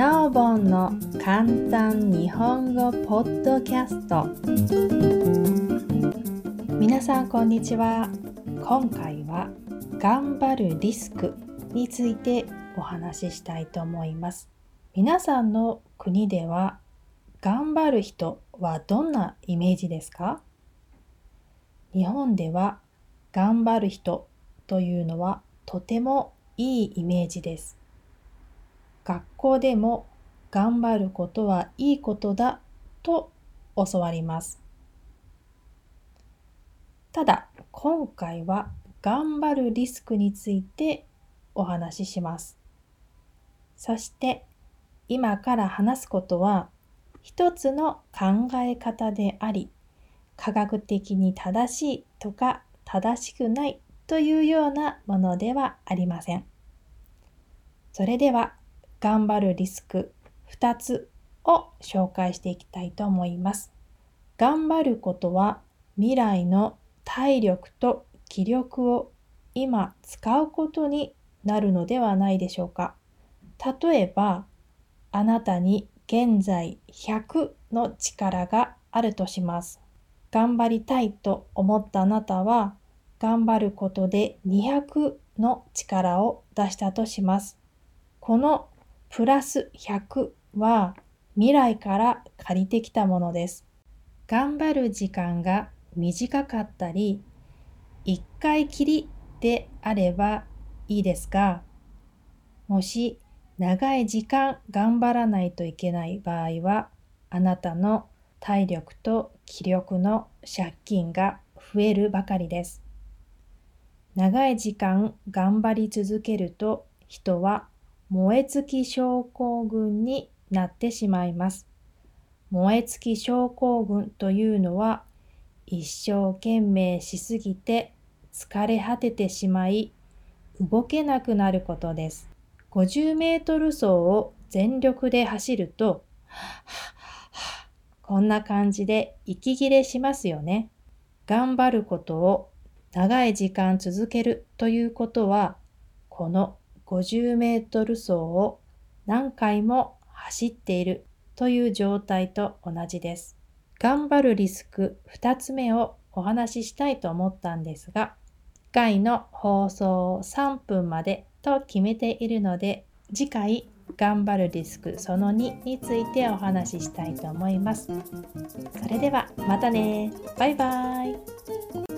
なおぼんの簡単日本語ポッドキャスト。皆さんこんにちは。今回は頑張るリスクについてお話ししたいと思います。皆さんの国では頑張る人はどんなイメージですか？日本では頑張る人というのはとてもいいイメージです。学校でも頑張ることはいいことだと教わります。ただ今回は頑張るリスクについてお話しします。そして今から話すことは一つの考え方であり科学的に正しいとか正しくないというようなものではありません。それでは頑張るリスク2つを紹介していきたいと思います。頑張ることは未来の体力と気力を今使うことになるのではないでしょうか。例えば、あなたに現在100の力があるとします。頑張りたいと思ったあなたは、頑張ることで200の力を出したとします。このプラス100は未来から借りてきたものです。頑張る時間が短かったり、1回きりであればいいですが、もし長い時間頑張らないといけない場合は、あなたの体力と気力の借金が増えるばかりです。長い時間頑張り続けると人は燃え尽き症候群になってしまいます。燃え尽き症候群というのは一生懸命しすぎて疲れ果ててしまい動けなくなることです。50メートル走を全力で走ると、こんな感じで息切れしますよね。頑張ることを長い時間続けるということは、この50メートル走を何回も走っているという状態と同じです。頑張るリスク2つ目をお話ししたいと思ったんですが、1回の放送を3分までと決めているので、次回頑張るリスクその2についてお話ししたいと思います。それではまたねバイバイ